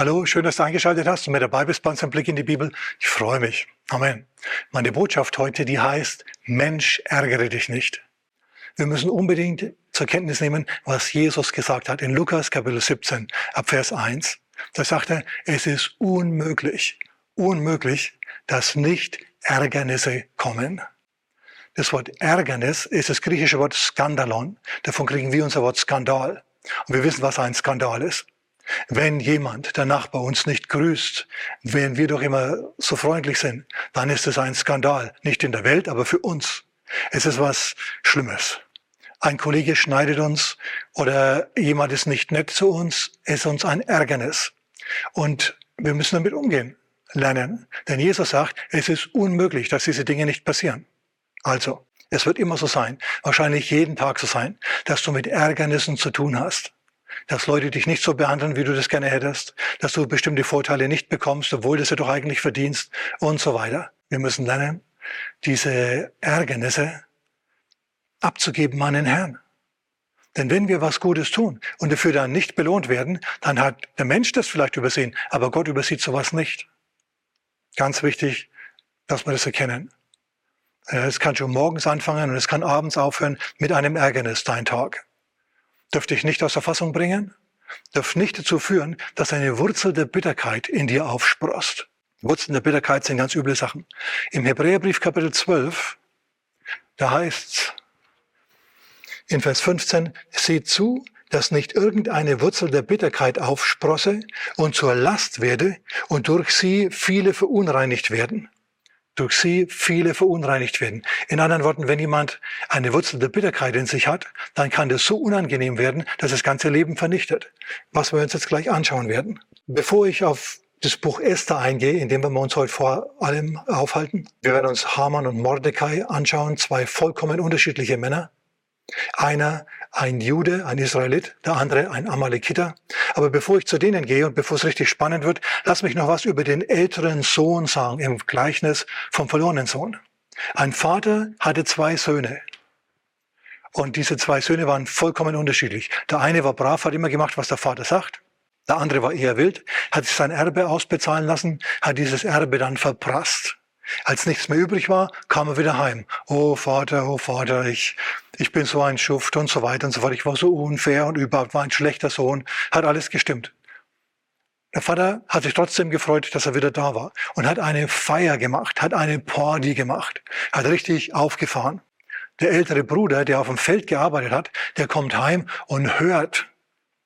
Hallo, schön, dass du eingeschaltet hast und mit dabei bist bei unserem Blick in die Bibel. Ich freue mich. Amen. Meine Botschaft heute, die heißt, Mensch, ärgere dich nicht. Wir müssen unbedingt zur Kenntnis nehmen, was Jesus gesagt hat in Lukas Kapitel 17 ab Vers 1. Da sagt er, es ist unmöglich, unmöglich, dass nicht Ärgernisse kommen. Das Wort Ärgernis ist das griechische Wort Skandalon. Davon kriegen wir unser Wort Skandal. Und wir wissen, was ein Skandal ist. Wenn jemand, der Nachbar, uns nicht grüßt, wenn wir doch immer so freundlich sind, dann ist es ein Skandal. Nicht in der Welt, aber für uns. Es ist was Schlimmes. Ein Kollege schneidet uns oder jemand ist nicht nett zu uns, ist uns ein Ärgernis. Und wir müssen damit umgehen, lernen. Denn Jesus sagt, es ist unmöglich, dass diese Dinge nicht passieren. Also, es wird immer so sein, wahrscheinlich jeden Tag so sein, dass du mit Ärgernissen zu tun hast. Dass Leute dich nicht so behandeln, wie du das gerne hättest, dass du bestimmte Vorteile nicht bekommst, obwohl du sie doch eigentlich verdienst und so weiter. Wir müssen lernen, diese Ärgernisse abzugeben an den Herrn. Denn wenn wir was Gutes tun und dafür dann nicht belohnt werden, dann hat der Mensch das vielleicht übersehen, aber Gott übersieht sowas nicht. Ganz wichtig, dass wir das erkennen. Es kann schon morgens anfangen und es kann abends aufhören mit einem Ärgernis, dein Tag. Dürfte dich nicht aus der Fassung bringen? Darf nicht dazu führen, dass eine Wurzel der Bitterkeit in dir aufsprost. Wurzeln der Bitterkeit sind ganz üble Sachen. Im Hebräerbrief Kapitel 12, da heißt's in Vers 15, seht zu, dass nicht irgendeine Wurzel der Bitterkeit aufsprosse und zur Last werde und durch sie viele verunreinigt werden durch sie viele verunreinigt werden. In anderen Worten, wenn jemand eine Wurzel der Bitterkeit in sich hat, dann kann das so unangenehm werden, dass das ganze Leben vernichtet. Was wir uns jetzt gleich anschauen werden. Bevor ich auf das Buch Esther eingehe, in dem wir uns heute vor allem aufhalten. Wir werden uns Haman und Mordecai anschauen, zwei vollkommen unterschiedliche Männer. Einer ein Jude, ein Israelit, der andere ein Amalekiter. Aber bevor ich zu denen gehe und bevor es richtig spannend wird, lass mich noch was über den älteren Sohn sagen im Gleichnis vom verlorenen Sohn. Ein Vater hatte zwei Söhne. Und diese zwei Söhne waren vollkommen unterschiedlich. Der eine war brav, hat immer gemacht, was der Vater sagt. Der andere war eher wild, hat sich sein Erbe ausbezahlen lassen, hat dieses Erbe dann verprasst. Als nichts mehr übrig war, kam er wieder heim. Oh Vater, oh Vater, ich, ich bin so ein Schuft und so weiter und so fort. Ich war so unfair und überhaupt war ein schlechter Sohn. Hat alles gestimmt. Der Vater hat sich trotzdem gefreut, dass er wieder da war und hat eine Feier gemacht, hat eine Party gemacht, hat richtig aufgefahren. Der ältere Bruder, der auf dem Feld gearbeitet hat, der kommt heim und hört,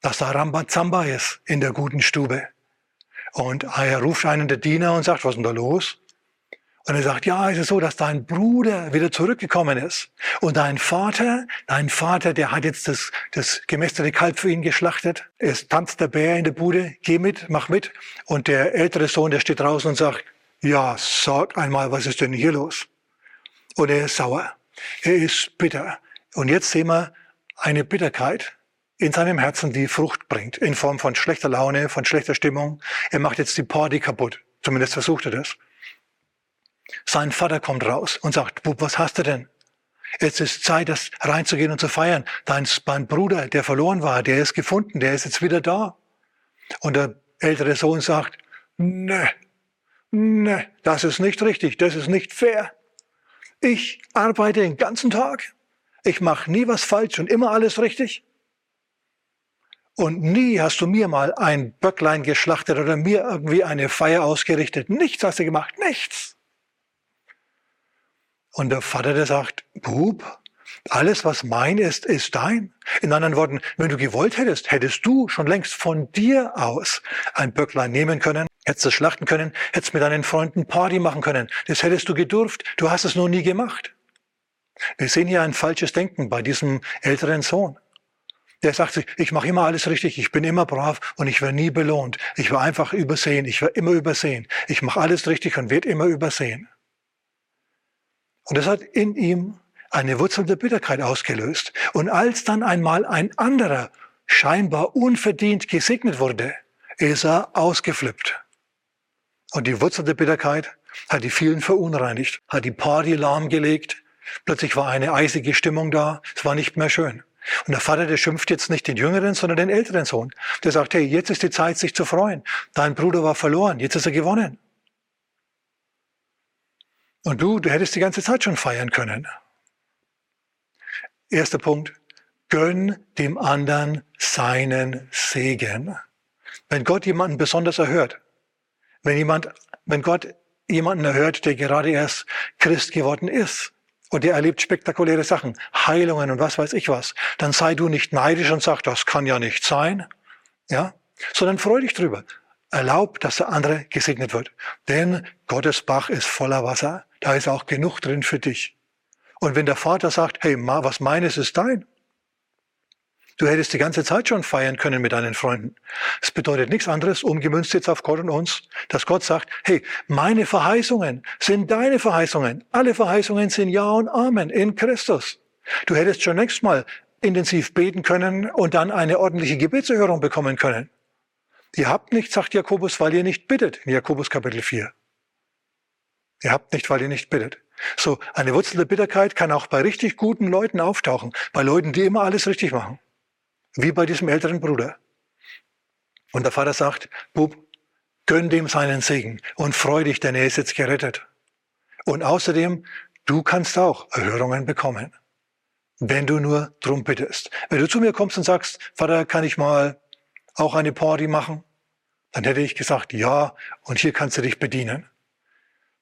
dass da Rambazamba ist in der guten Stube. Und er ruft einen der Diener und sagt, was ist denn da los? Und er sagt, ja, es ist so, dass dein Bruder wieder zurückgekommen ist. Und dein Vater, dein Vater, der hat jetzt das, das gemästete Kalb für ihn geschlachtet. Es tanzt der Bär in der Bude, geh mit, mach mit. Und der ältere Sohn, der steht draußen und sagt, ja, sag einmal, was ist denn hier los? Und er ist sauer. Er ist bitter. Und jetzt sehen wir eine Bitterkeit in seinem Herzen, die Frucht bringt, in Form von schlechter Laune, von schlechter Stimmung. Er macht jetzt die Party kaputt. Zumindest versucht er das. Sein Vater kommt raus und sagt, Bub, was hast du denn? Jetzt ist Zeit, das reinzugehen und zu feiern. Dein, dein Bruder, der verloren war, der ist gefunden, der ist jetzt wieder da. Und der ältere Sohn sagt, ne, ne, das ist nicht richtig, das ist nicht fair. Ich arbeite den ganzen Tag. Ich mache nie was falsch und immer alles richtig. Und nie hast du mir mal ein Böcklein geschlachtet oder mir irgendwie eine Feier ausgerichtet. Nichts hast du gemacht, nichts. Und der Vater, der sagt, Bub, alles, was mein ist, ist dein. In anderen Worten, wenn du gewollt hättest, hättest du schon längst von dir aus ein Böcklein nehmen können, hättest es schlachten können, hättest mit deinen Freunden Party machen können. Das hättest du gedurft. Du hast es nur nie gemacht. Wir sehen hier ein falsches Denken bei diesem älteren Sohn. Der sagt sich, ich mache immer alles richtig, ich bin immer brav und ich werde nie belohnt. Ich werde einfach übersehen, ich werde immer übersehen. Ich mache alles richtig und werde immer übersehen. Und das hat in ihm eine Wurzel der Bitterkeit ausgelöst. Und als dann einmal ein anderer scheinbar unverdient gesegnet wurde, ist er ausgeflippt. Und die Wurzel der Bitterkeit hat die vielen verunreinigt, hat die Party lahmgelegt. Plötzlich war eine eisige Stimmung da. Es war nicht mehr schön. Und der Vater, der schimpft jetzt nicht den jüngeren, sondern den älteren Sohn. Der sagt, hey, jetzt ist die Zeit, sich zu freuen. Dein Bruder war verloren, jetzt ist er gewonnen. Und du, du hättest die ganze Zeit schon feiern können. Erster Punkt, gönn dem anderen seinen Segen. Wenn Gott jemanden besonders erhört, wenn jemand, wenn Gott jemanden erhört, der gerade erst Christ geworden ist und der erlebt spektakuläre Sachen, Heilungen und was weiß ich was, dann sei du nicht neidisch und sag, das kann ja nicht sein, ja, sondern freu dich drüber. Erlaub, dass der andere gesegnet wird. Denn Gottes Bach ist voller Wasser. Da ist auch genug drin für dich. Und wenn der Vater sagt, hey, was meines ist dein, Du hättest die ganze Zeit schon feiern können mit deinen Freunden. Es bedeutet nichts anderes, umgemünzt jetzt auf Gott und uns, dass Gott sagt, hey, meine Verheißungen sind deine Verheißungen. Alle Verheißungen sind Ja und Amen in Christus. Du hättest schon nächstes Mal intensiv beten können und dann eine ordentliche Gebetserhörung bekommen können. Ihr habt nicht, sagt Jakobus, weil ihr nicht bittet, in Jakobus Kapitel 4. Ihr habt nicht, weil ihr nicht bittet. So, eine Wurzel der Bitterkeit kann auch bei richtig guten Leuten auftauchen, bei Leuten, die immer alles richtig machen. Wie bei diesem älteren Bruder. Und der Vater sagt, Bub, gönn dem seinen Segen und freu dich, denn er ist jetzt gerettet. Und außerdem, du kannst auch Erhörungen bekommen, wenn du nur drum bittest. Wenn du zu mir kommst und sagst, Vater, kann ich mal auch eine Party machen? Dann hätte ich gesagt, ja, und hier kannst du dich bedienen.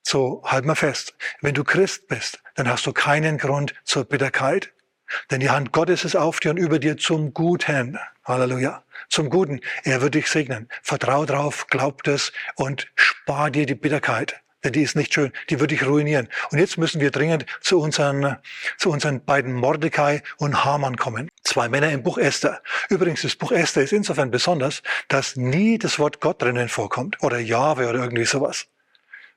So, halt mal fest. Wenn du Christ bist, dann hast du keinen Grund zur Bitterkeit. Denn die Hand Gottes ist auf dir und über dir zum Guten. Halleluja. Zum Guten. Er wird dich segnen. Vertrau drauf, glaub es und spar dir die Bitterkeit. Denn die ist nicht schön. Die wird dich ruinieren. Und jetzt müssen wir dringend zu unseren, zu unseren beiden Mordecai und Haman kommen. Zwei Männer im Buch Esther. Übrigens, das Buch Esther ist insofern besonders, dass nie das Wort Gott drinnen vorkommt. Oder Jahwe oder irgendwie sowas.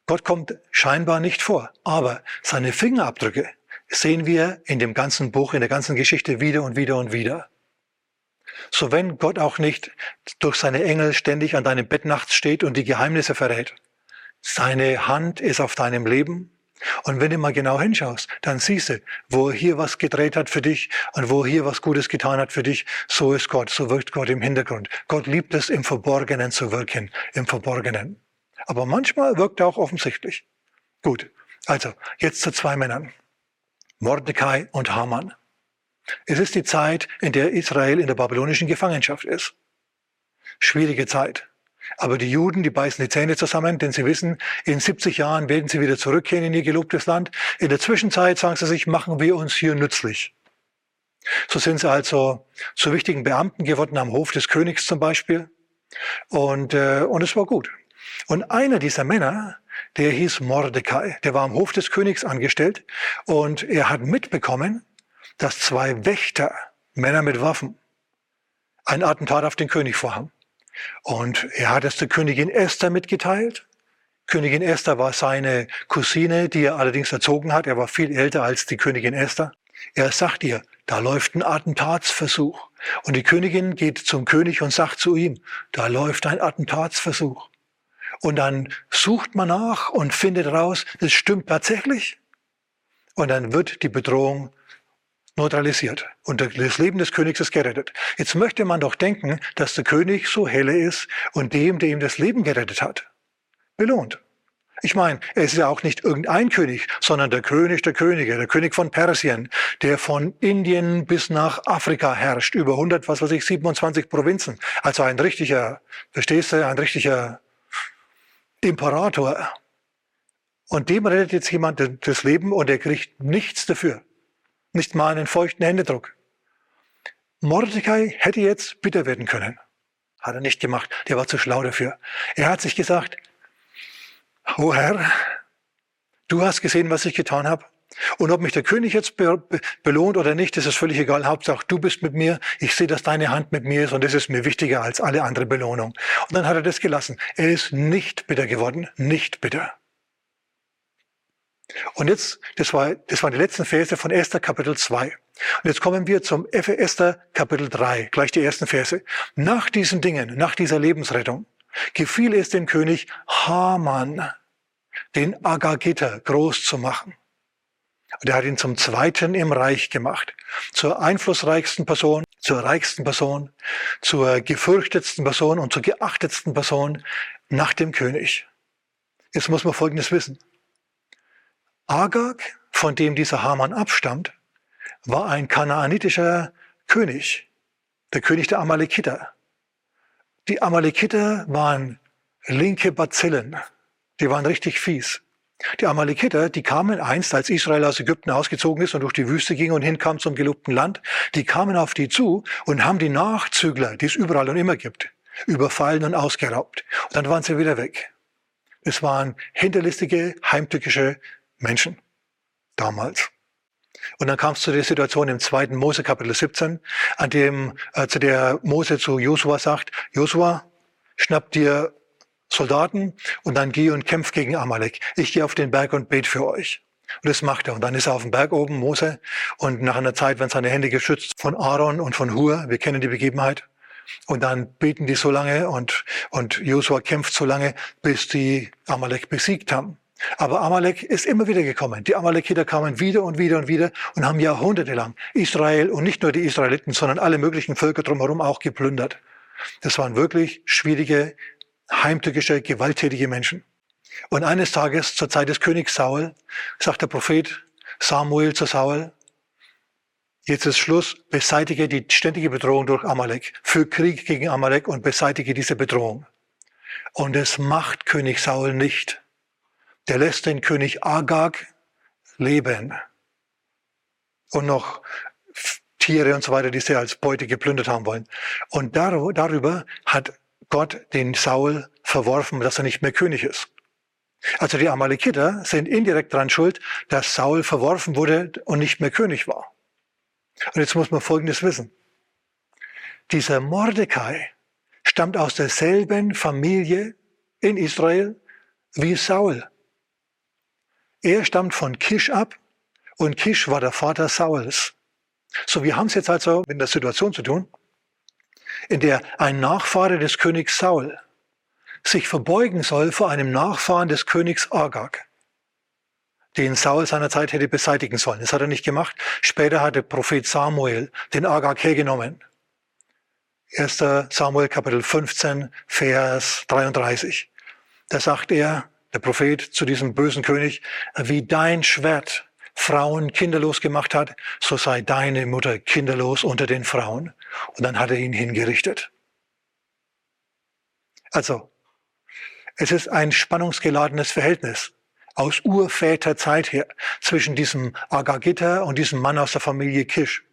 Gott kommt scheinbar nicht vor. Aber seine Fingerabdrücke sehen wir in dem ganzen Buch, in der ganzen Geschichte wieder und wieder und wieder. So wenn Gott auch nicht durch seine Engel ständig an deinem Bett nachts steht und die Geheimnisse verrät, seine Hand ist auf deinem Leben. Und wenn du mal genau hinschaust, dann siehst du, wo er hier was gedreht hat für dich und wo er hier was Gutes getan hat für dich, so ist Gott, so wirkt Gott im Hintergrund. Gott liebt es, im Verborgenen zu wirken, im Verborgenen. Aber manchmal wirkt er auch offensichtlich. Gut, also jetzt zu zwei Männern. Mordecai und Haman. Es ist die Zeit, in der Israel in der babylonischen Gefangenschaft ist. Schwierige Zeit. Aber die Juden, die beißen die Zähne zusammen, denn sie wissen, in 70 Jahren werden sie wieder zurückkehren in ihr gelobtes Land. In der Zwischenzeit sagen sie sich, machen wir uns hier nützlich. So sind sie also zu wichtigen Beamten geworden am Hof des Königs zum Beispiel. Und, äh, und es war gut. Und einer dieser Männer, der hieß Mordecai, der war am Hof des Königs angestellt und er hat mitbekommen, dass zwei Wächter, Männer mit Waffen, ein Attentat auf den König vorhaben. Und er hat es der Königin Esther mitgeteilt. Königin Esther war seine Cousine, die er allerdings erzogen hat. Er war viel älter als die Königin Esther. Er sagt ihr, da läuft ein Attentatsversuch. Und die Königin geht zum König und sagt zu ihm, da läuft ein Attentatsversuch. Und dann sucht man nach und findet raus, das stimmt tatsächlich. Und dann wird die Bedrohung neutralisiert und das Leben des Königs ist gerettet. Jetzt möchte man doch denken, dass der König so helle ist und dem, der ihm das Leben gerettet hat, belohnt. Ich meine, er ist ja auch nicht irgendein König, sondern der König der Könige, der König von Persien, der von Indien bis nach Afrika herrscht, über 100, was weiß ich, 27 Provinzen. Also ein richtiger, verstehst du, ein richtiger Imperator. Und dem rettet jetzt jemand das Leben und er kriegt nichts dafür. Nicht mal einen feuchten Händedruck. Mordecai hätte jetzt bitter werden können. Hat er nicht gemacht. Der war zu schlau dafür. Er hat sich gesagt, O Herr, du hast gesehen, was ich getan habe. Und ob mich der König jetzt belohnt oder nicht, das ist völlig egal. Hauptsache, du bist mit mir. Ich sehe, dass deine Hand mit mir ist und das ist mir wichtiger als alle andere Belohnung. Und dann hat er das gelassen. Er ist nicht bitter geworden, nicht bitter. Und jetzt, das war, das waren die letzten Verse von Esther Kapitel 2. Und jetzt kommen wir zum Esther Kapitel 3, gleich die ersten Verse. Nach diesen Dingen, nach dieser Lebensrettung, gefiel es dem König Haman, den Agagiter groß zu machen. Und er hat ihn zum Zweiten im Reich gemacht. Zur einflussreichsten Person, zur reichsten Person, zur gefürchtetsten Person und zur geachtetsten Person nach dem König. Jetzt muss man Folgendes wissen. Agag, von dem dieser Haman abstammt, war ein kanaanitischer König, der König der Amalekiter. Die Amalekiter waren linke Bazillen, die waren richtig fies. Die Amalekiter, die kamen einst, als Israel aus Ägypten ausgezogen ist und durch die Wüste ging und hinkam zum gelobten Land, die kamen auf die zu und haben die Nachzügler, die es überall und immer gibt, überfallen und ausgeraubt. Und dann waren sie wieder weg. Es waren hinterlistige, heimtückische Menschen damals. Und dann kam es zu der Situation im zweiten Mose Kapitel 17, an dem, äh, zu der Mose zu Josua sagt, Josua, schnapp dir Soldaten und dann geh und kämpf gegen Amalek. Ich gehe auf den Berg und bete für euch. Und das macht er. Und dann ist er auf dem Berg oben, Mose. Und nach einer Zeit werden seine Hände geschützt von Aaron und von Hur. Wir kennen die Begebenheit. Und dann beten die so lange und, und Josua kämpft so lange, bis die Amalek besiegt haben. Aber Amalek ist immer wieder gekommen. Die Amalekiter kamen wieder und wieder und wieder und haben jahrhundertelang Israel und nicht nur die Israeliten, sondern alle möglichen Völker drumherum auch geplündert. Das waren wirklich schwierige, heimtückische, gewalttätige Menschen. Und eines Tages, zur Zeit des Königs Saul, sagt der Prophet Samuel zu Saul, jetzt ist Schluss, beseitige die ständige Bedrohung durch Amalek, für Krieg gegen Amalek und beseitige diese Bedrohung. Und es macht König Saul nicht der lässt den König Agag leben. Und noch Tiere und so weiter, die sie als Beute geplündert haben wollen. Und darüber hat Gott den Saul verworfen, dass er nicht mehr König ist. Also die Amalekiter sind indirekt daran schuld, dass Saul verworfen wurde und nicht mehr König war. Und jetzt muss man Folgendes wissen. Dieser Mordecai stammt aus derselben Familie in Israel wie Saul. Er stammt von Kisch ab und Kisch war der Vater Sauls. So, wir haben es jetzt also mit der Situation zu tun, in der ein Nachfahre des Königs Saul sich verbeugen soll vor einem Nachfahren des Königs Agag, den Saul seinerzeit hätte beseitigen sollen. Das hat er nicht gemacht. Später hat der Prophet Samuel den Agag hergenommen. 1. Samuel Kapitel 15, Vers 33. Da sagt er, der Prophet zu diesem bösen König, wie dein Schwert Frauen kinderlos gemacht hat, so sei deine Mutter kinderlos unter den Frauen. Und dann hat er ihn hingerichtet. Also, es ist ein spannungsgeladenes Verhältnis aus Urväterzeit her zwischen diesem Agagiter und diesem Mann aus der Familie Kisch,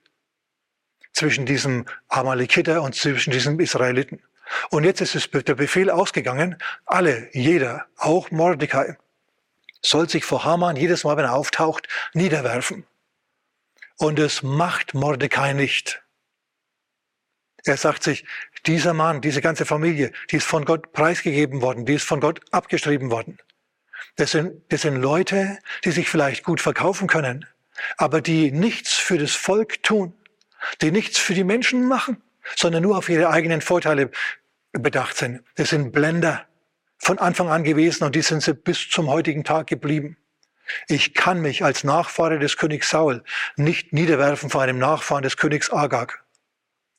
zwischen diesem Amalekiter und zwischen diesem Israeliten. Und jetzt ist es der Befehl ausgegangen, alle, jeder, auch Mordecai, soll sich vor Haman jedes Mal, wenn er auftaucht, niederwerfen. Und es macht Mordecai nicht. Er sagt sich, dieser Mann, diese ganze Familie, die ist von Gott preisgegeben worden, die ist von Gott abgeschrieben worden. Das sind, das sind Leute, die sich vielleicht gut verkaufen können, aber die nichts für das Volk tun, die nichts für die Menschen machen, sondern nur auf ihre eigenen Vorteile bedacht sind. Das sind Blender von Anfang an gewesen und die sind sie bis zum heutigen Tag geblieben. Ich kann mich als Nachfahre des Königs Saul nicht niederwerfen vor einem Nachfahren des Königs Agag.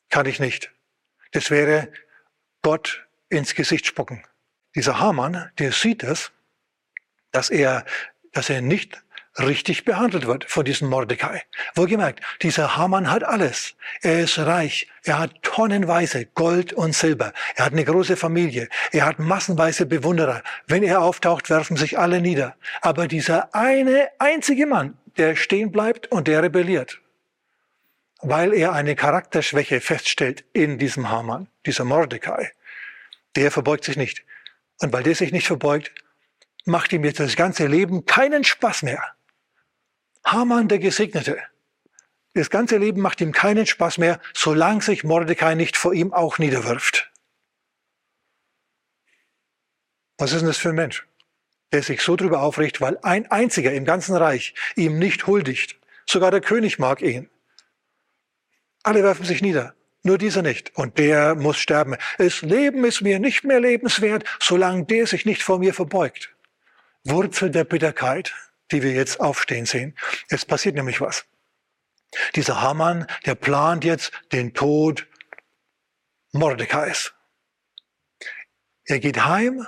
Kann ich nicht. Das wäre Gott ins Gesicht spucken. Dieser Haman, der sieht es, dass er, dass er nicht richtig behandelt wird von diesem Mordecai. Wohlgemerkt, dieser Haman hat alles. Er ist reich. Er hat tonnenweise Gold und Silber. Er hat eine große Familie. Er hat massenweise Bewunderer. Wenn er auftaucht, werfen sich alle nieder. Aber dieser eine einzige Mann, der stehen bleibt und der rebelliert, weil er eine Charakterschwäche feststellt in diesem Haman, dieser Mordecai, der verbeugt sich nicht. Und weil der sich nicht verbeugt, macht ihm jetzt das ganze Leben keinen Spaß mehr. Haman der Gesegnete. Das ganze Leben macht ihm keinen Spaß mehr, solange sich Mordecai nicht vor ihm auch niederwirft. Was ist denn das für ein Mensch, der sich so drüber aufricht, weil ein einziger im ganzen Reich ihm nicht huldigt. Sogar der König mag ihn. Alle werfen sich nieder, nur dieser nicht. Und der muss sterben. Das Leben ist mir nicht mehr lebenswert, solange der sich nicht vor mir verbeugt. Wurzel der Bitterkeit die wir jetzt aufstehen sehen. Es passiert nämlich was. Dieser Haman, der plant jetzt den Tod Mordekais. Er geht heim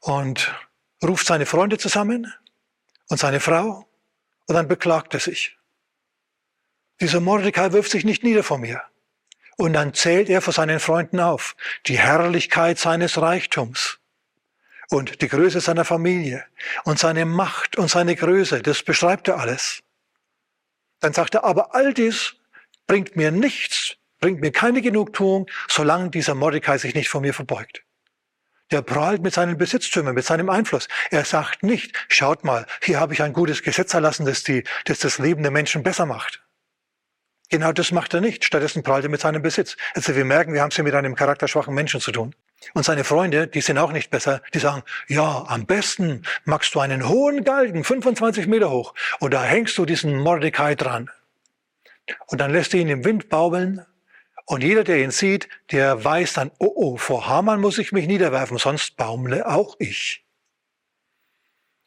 und ruft seine Freunde zusammen und seine Frau und dann beklagt er sich. Dieser Mordecai wirft sich nicht nieder vor mir. Und dann zählt er vor seinen Freunden auf die Herrlichkeit seines Reichtums und die Größe seiner Familie und seine Macht und seine Größe. Das beschreibt er alles. Dann sagt er, aber all dies bringt mir nichts, bringt mir keine Genugtuung, solange dieser Mordecai sich nicht vor mir verbeugt. Der prahlt mit seinen Besitztümern, mit seinem Einfluss. Er sagt nicht, schaut mal, hier habe ich ein gutes Gesetz erlassen, das, die, das das Leben der Menschen besser macht. Genau das macht er nicht. Stattdessen prahlt er mit seinem Besitz. Also wir merken, wir haben es hier mit einem charakterschwachen Menschen zu tun. Und seine Freunde, die sind auch nicht besser. Die sagen, ja, am besten machst du einen hohen Galgen, 25 Meter hoch, und da hängst du diesen Mordecai dran. Und dann lässt er ihn im Wind baumeln. Und jeder, der ihn sieht, der weiß dann, oh oh, vor Haman muss ich mich niederwerfen, sonst baumle auch ich.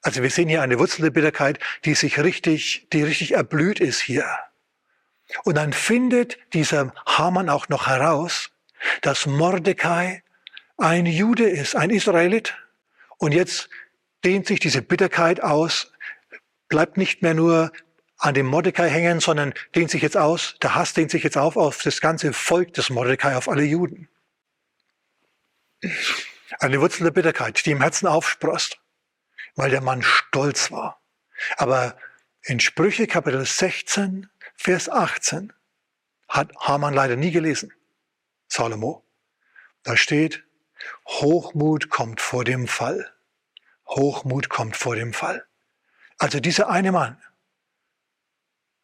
Also wir sehen hier eine Wurzel der Bitterkeit, die sich richtig, die richtig erblüht ist hier. Und dann findet dieser Haman auch noch heraus, dass Mordecai ein Jude ist, ein Israelit. Und jetzt dehnt sich diese Bitterkeit aus, bleibt nicht mehr nur an dem Mordecai hängen, sondern dehnt sich jetzt aus, der Hass dehnt sich jetzt auf auf das ganze Volk des Mordecai, auf alle Juden. Eine Wurzel der Bitterkeit, die im Herzen aufsprost, weil der Mann stolz war. Aber in Sprüche Kapitel 16 Vers 18 hat Haman leider nie gelesen. Salomo. Da steht, Hochmut kommt vor dem Fall. Hochmut kommt vor dem Fall. Also dieser eine Mann,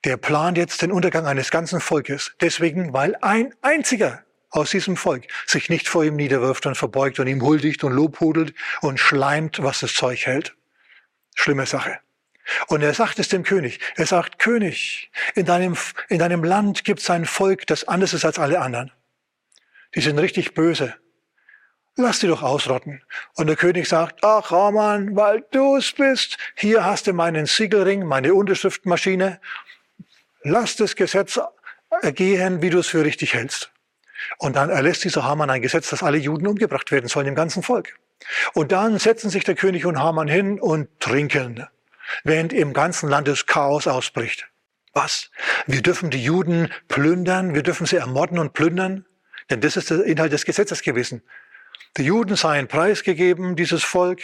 der plant jetzt den Untergang eines ganzen Volkes. Deswegen, weil ein einziger aus diesem Volk sich nicht vor ihm niederwirft und verbeugt und ihm huldigt und lobhudelt und schleimt, was das Zeug hält. Schlimme Sache. Und er sagt es dem König. Er sagt, König, in deinem, in deinem Land gibt es ein Volk, das anders ist als alle anderen. Die sind richtig böse. Lass die doch ausrotten. Und der König sagt, ach Haman, weil du es bist, hier hast du meinen Siegelring, meine Unterschriftmaschine. Lass das Gesetz ergehen, wie du es für richtig hältst. Und dann erlässt dieser Haman ein Gesetz, dass alle Juden umgebracht werden sollen im ganzen Volk. Und dann setzen sich der König und Haman hin und trinken während im ganzen Land das Chaos ausbricht. Was? Wir dürfen die Juden plündern, wir dürfen sie ermorden und plündern? Denn das ist der Inhalt des Gesetzes gewesen. Die Juden seien preisgegeben, dieses Volk.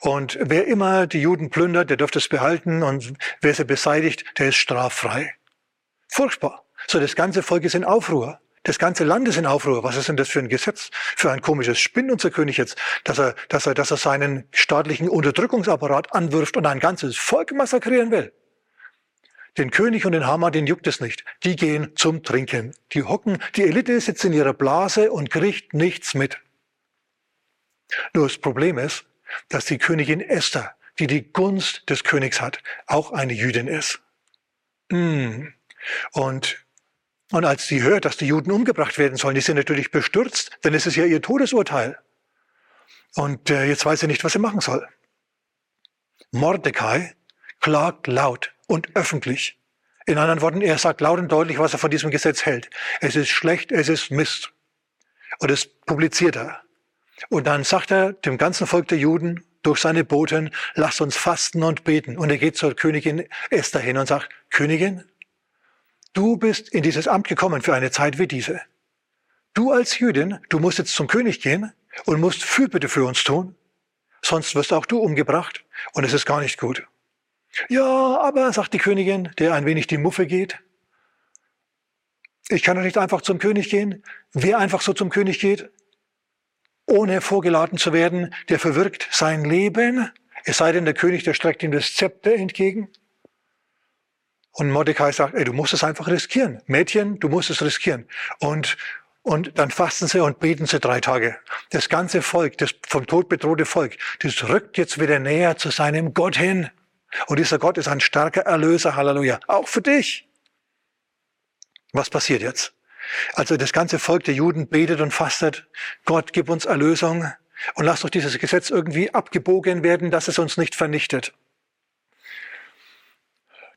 Und wer immer die Juden plündert, der dürfte es behalten. Und wer sie beseitigt, der ist straffrei. Furchtbar. So, das ganze Volk ist in Aufruhr. Das ganze Land ist in Aufruhr. Was ist denn das für ein Gesetz? Für ein komisches Spinn, unser König jetzt, dass er, dass er, dass er seinen staatlichen Unterdrückungsapparat anwirft und ein ganzes Volk massakrieren will. Den König und den Hammer, den juckt es nicht. Die gehen zum Trinken. Die hocken, die Elite sitzt in ihrer Blase und kriegt nichts mit. Nur das Problem ist, dass die Königin Esther, die die Gunst des Königs hat, auch eine Jüdin ist. Mm. Und und als sie hört, dass die Juden umgebracht werden sollen, ist sie natürlich bestürzt, denn es ist ja ihr Todesurteil. Und äh, jetzt weiß sie nicht, was sie machen soll. Mordecai klagt laut und öffentlich. In anderen Worten, er sagt laut und deutlich, was er von diesem Gesetz hält. Es ist schlecht, es ist Mist. Und das publiziert er. Und dann sagt er dem ganzen Volk der Juden durch seine Boten, lasst uns fasten und beten. Und er geht zur Königin Esther hin und sagt, Königin, Du bist in dieses Amt gekommen für eine Zeit wie diese. Du als Jüdin, du musst jetzt zum König gehen und musst Fürbitte für uns tun. Sonst wirst auch du umgebracht und es ist gar nicht gut. Ja, aber, sagt die Königin, der ein wenig die Muffe geht. Ich kann doch nicht einfach zum König gehen. Wer einfach so zum König geht, ohne vorgeladen zu werden, der verwirkt sein Leben. Es sei denn, der König, der streckt ihm das Zepter entgegen. Und Mordecai sagt, ey, du musst es einfach riskieren. Mädchen, du musst es riskieren. Und, und dann fasten sie und beten sie drei Tage. Das ganze Volk, das vom Tod bedrohte Volk, das rückt jetzt wieder näher zu seinem Gott hin. Und dieser Gott ist ein starker Erlöser, Halleluja. Auch für dich. Was passiert jetzt? Also das ganze Volk der Juden betet und fastet. Gott, gib uns Erlösung und lass doch dieses Gesetz irgendwie abgebogen werden, dass es uns nicht vernichtet.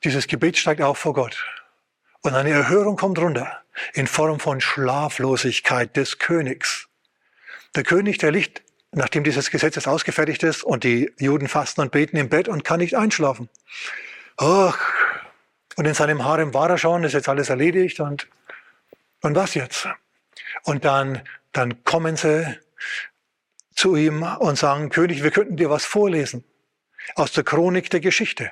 Dieses Gebet steigt auf vor Gott. Und eine Erhörung kommt runter in Form von Schlaflosigkeit des Königs. Der König, der liegt, nachdem dieses Gesetz jetzt ausgefertigt ist und die Juden fasten und beten im Bett und kann nicht einschlafen. Ach, und in seinem Harem war er schon, ist jetzt alles erledigt und, und was jetzt? Und dann, dann kommen sie zu ihm und sagen, König, wir könnten dir was vorlesen aus der Chronik der Geschichte.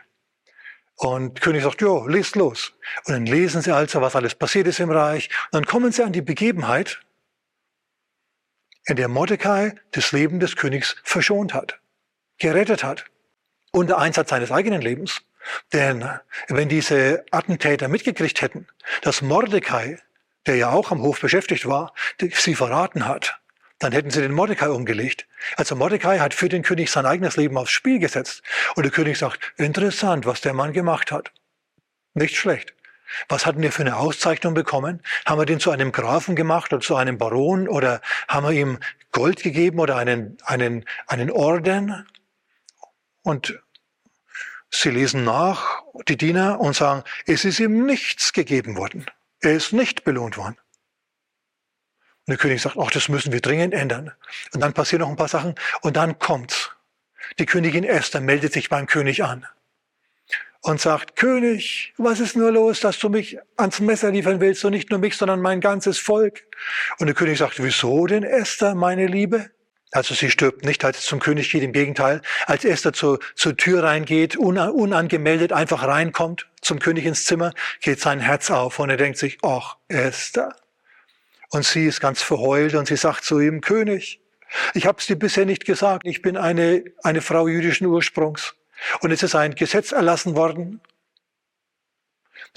Und König sagt, ja, lest los. Und dann lesen sie also, was alles passiert ist im Reich. Und dann kommen sie an die Begebenheit, in der Mordecai das Leben des Königs verschont hat, gerettet hat. Unter Einsatz seines eigenen Lebens. Denn wenn diese Attentäter mitgekriegt hätten, dass Mordecai, der ja auch am Hof beschäftigt war, sie verraten hat, dann hätten sie den Mordecai umgelegt. Also Mordecai hat für den König sein eigenes Leben aufs Spiel gesetzt. Und der König sagt, interessant, was der Mann gemacht hat. Nicht schlecht. Was hatten wir für eine Auszeichnung bekommen? Haben wir den zu einem Grafen gemacht oder zu einem Baron oder haben wir ihm Gold gegeben oder einen, einen, einen Orden? Und sie lesen nach, die Diener, und sagen, es ist ihm nichts gegeben worden. Er ist nicht belohnt worden. Und der König sagt, ach, das müssen wir dringend ändern. Und dann passieren noch ein paar Sachen und dann kommt's. Die Königin Esther meldet sich beim König an und sagt, König, was ist nur los, dass du mich ans Messer liefern willst und nicht nur mich, sondern mein ganzes Volk? Und der König sagt, wieso denn Esther, meine Liebe? Also sie stirbt nicht, als es zum König geht, im Gegenteil. Als Esther zur, zur Tür reingeht, unangemeldet einfach reinkommt zum König ins Zimmer, geht sein Herz auf und er denkt sich, ach, Esther. Und sie ist ganz verheult und sie sagt zu ihm, König, ich habe es dir bisher nicht gesagt, ich bin eine, eine Frau jüdischen Ursprungs. Und es ist ein Gesetz erlassen worden,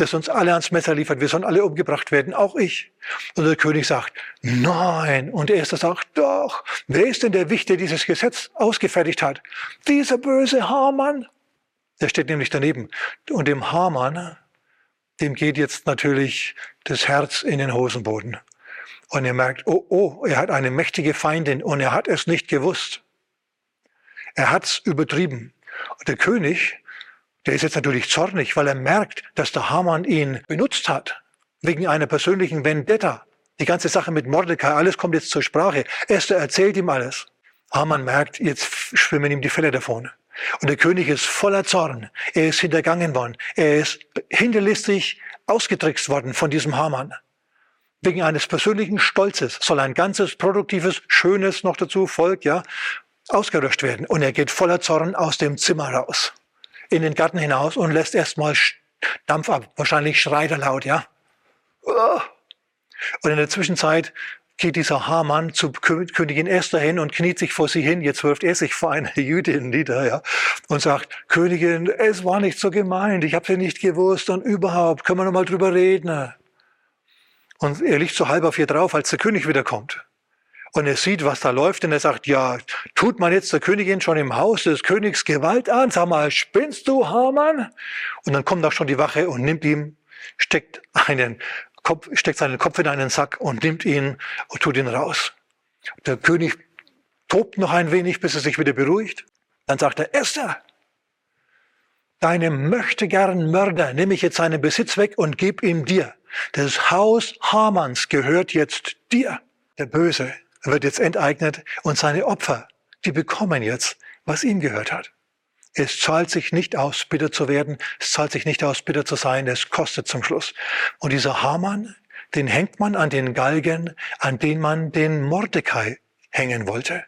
das uns alle ans Messer liefert. Wir sollen alle umgebracht werden, auch ich. Und der König sagt, nein. Und er ist sagt, doch. Wer ist denn der Wicht, der dieses Gesetz ausgefertigt hat? Dieser böse Hamann. Der steht nämlich daneben. Und dem Hamann, dem geht jetzt natürlich das Herz in den Hosenboden. Und er merkt, oh, oh, er hat eine mächtige Feindin und er hat es nicht gewusst. Er hat's übertrieben. Und der König, der ist jetzt natürlich zornig, weil er merkt, dass der Haman ihn benutzt hat, wegen einer persönlichen Vendetta. Die ganze Sache mit Mordecai, alles kommt jetzt zur Sprache. Esther erzählt ihm alles. Haman merkt, jetzt schwimmen ihm die Fälle davon. Und der König ist voller Zorn. Er ist hintergangen worden. Er ist hinterlistig ausgetrickst worden von diesem Haman. Wegen eines persönlichen Stolzes soll ein ganzes produktives, schönes noch dazu Volk, ja, ausgelöscht werden. Und er geht voller Zorn aus dem Zimmer raus, in den Garten hinaus und lässt erstmal Dampf ab. Wahrscheinlich schreit er laut, ja. Und in der Zwischenzeit geht dieser Hamann zu Königin Esther hin und kniet sich vor sie hin. Jetzt wirft er sich vor einer Jüdin nieder, ja, und sagt, Königin, es war nicht so gemeint, ich habe sie nicht gewusst und überhaupt, können wir noch mal drüber reden. Und er liegt so halb auf ihr drauf, als der König wiederkommt und er sieht, was da läuft, und er sagt, ja, tut man jetzt der Königin schon im Haus des Königs Gewalt an? Sag mal, spinnst du, Hamann? Und dann kommt auch schon die Wache und nimmt ihm, steckt einen Kopf, steckt seinen Kopf in einen Sack und nimmt ihn und tut ihn raus. Der König tobt noch ein wenig, bis er sich wieder beruhigt. Dann sagt er, Esther, deinem möchte gern Mörder nehme ich jetzt seinen Besitz weg und gib ihm dir. Das Haus Hamanns gehört jetzt dir. Der Böse wird jetzt enteignet und seine Opfer, die bekommen jetzt, was ihm gehört hat. Es zahlt sich nicht aus, bitter zu werden. Es zahlt sich nicht aus, bitter zu sein. Es kostet zum Schluss. Und dieser Hamann, den hängt man an den Galgen, an den man den Mordecai hängen wollte.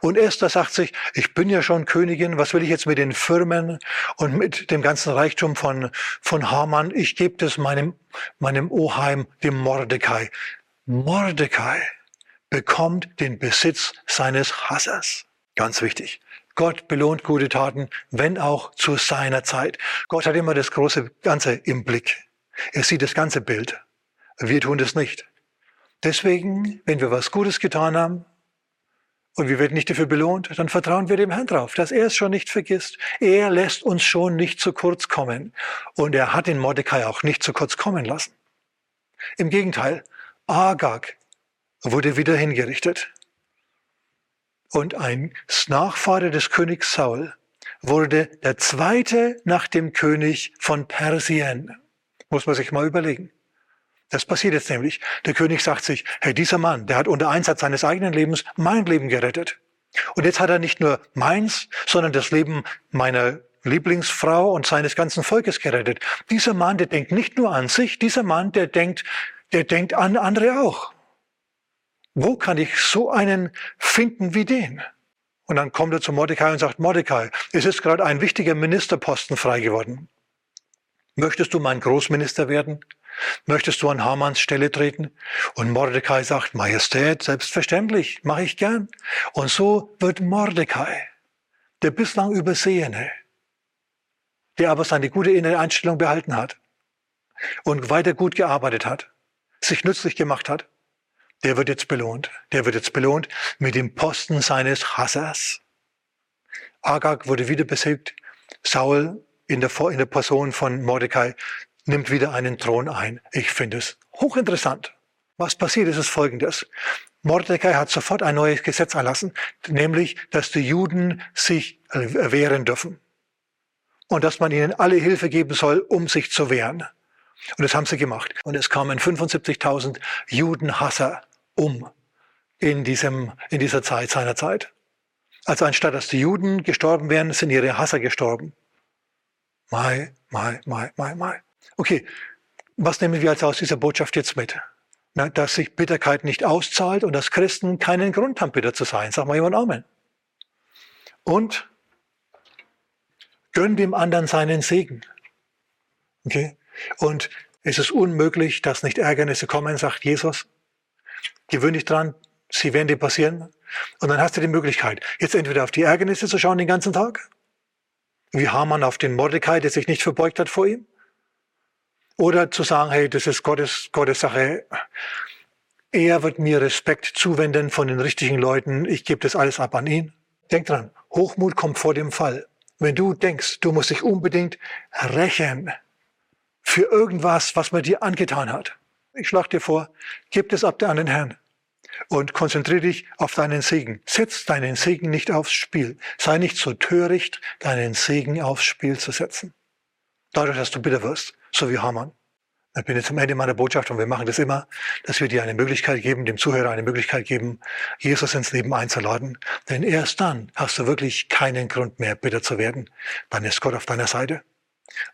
Und Esther sagt sich, ich bin ja schon Königin, was will ich jetzt mit den Firmen und mit dem ganzen Reichtum von, von Haman? Ich gebe das meinem, meinem Oheim, dem Mordecai. Mordecai bekommt den Besitz seines Hassers. Ganz wichtig. Gott belohnt gute Taten, wenn auch zu seiner Zeit. Gott hat immer das große Ganze im Blick. Er sieht das ganze Bild. Wir tun das nicht. Deswegen, wenn wir was Gutes getan haben und wir werden nicht dafür belohnt, dann vertrauen wir dem Herrn drauf, dass er es schon nicht vergisst. Er lässt uns schon nicht zu kurz kommen. Und er hat den Mordecai auch nicht zu kurz kommen lassen. Im Gegenteil, Agag wurde wieder hingerichtet. Und ein Nachfahre des Königs Saul wurde der zweite nach dem König von Persien. Muss man sich mal überlegen. Das passiert jetzt nämlich. Der König sagt sich, hey, dieser Mann, der hat unter Einsatz seines eigenen Lebens mein Leben gerettet. Und jetzt hat er nicht nur meins, sondern das Leben meiner Lieblingsfrau und seines ganzen Volkes gerettet. Dieser Mann, der denkt nicht nur an sich, dieser Mann, der denkt, der denkt an andere auch. Wo kann ich so einen finden wie den? Und dann kommt er zu Mordecai und sagt, Mordecai, es ist gerade ein wichtiger Ministerposten frei geworden. Möchtest du mein Großminister werden? Möchtest du an Hamanns Stelle treten? Und Mordecai sagt, Majestät, selbstverständlich, mache ich gern. Und so wird Mordecai, der bislang Übersehene, der aber seine gute innere Einstellung behalten hat und weiter gut gearbeitet hat, sich nützlich gemacht hat, der wird jetzt belohnt. Der wird jetzt belohnt mit dem Posten seines Hassers. Agag wurde wieder besiegt. Saul in der, in der Person von Mordecai nimmt wieder einen Thron ein. Ich finde es hochinteressant. Was passiert ist, ist folgendes. Mordecai hat sofort ein neues Gesetz erlassen, nämlich, dass die Juden sich wehren dürfen. Und dass man ihnen alle Hilfe geben soll, um sich zu wehren. Und das haben sie gemacht. Und es kamen 75.000 Judenhasser um in, diesem, in dieser Zeit, seiner Zeit. Also anstatt dass die Juden gestorben wären, sind ihre Hasser gestorben. Mai, mai, mai, mai, mai. Okay, was nehmen wir also aus dieser Botschaft jetzt mit? Na, dass sich Bitterkeit nicht auszahlt und dass Christen keinen Grund haben, bitter zu sein. Sag mal jemand Amen. Und gönn dem anderen seinen Segen. Okay? Und es ist unmöglich, dass nicht Ärgernisse kommen, sagt Jesus. Gewöhn dich dran, sie werden dir passieren. Und dann hast du die Möglichkeit, jetzt entweder auf die Ärgernisse zu schauen den ganzen Tag, wie Hamann auf den Mordecai, der sich nicht verbeugt hat vor ihm, oder zu sagen, hey, das ist Gottes, Gottes Sache. Er wird mir Respekt zuwenden von den richtigen Leuten. Ich gebe das alles ab an ihn. Denk dran, Hochmut kommt vor dem Fall. Wenn du denkst, du musst dich unbedingt rächen für irgendwas, was man dir angetan hat. Ich schlage dir vor, gib es ab an den Herrn und konzentriere dich auf deinen Segen. Setz deinen Segen nicht aufs Spiel. Sei nicht so töricht, deinen Segen aufs Spiel zu setzen. Dadurch, dass du bitter wirst so wie Hamann. Ich bin jetzt am Ende meiner Botschaft und wir machen das immer, dass wir dir eine Möglichkeit geben, dem Zuhörer eine Möglichkeit geben, Jesus ins Leben einzuladen. Denn erst dann hast du wirklich keinen Grund mehr, bitter zu werden. Dann ist Gott auf deiner Seite.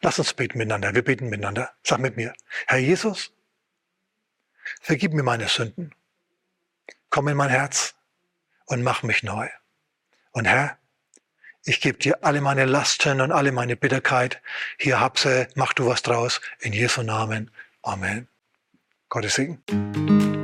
Lass uns beten miteinander. Wir beten miteinander. Sag mit mir, Herr Jesus, vergib mir meine Sünden. Komm in mein Herz und mach mich neu. Und Herr, ich gebe dir alle meine Lasten und alle meine Bitterkeit. Hier hab sie, mach du was draus. In Jesu Namen. Amen. Gottes Segen.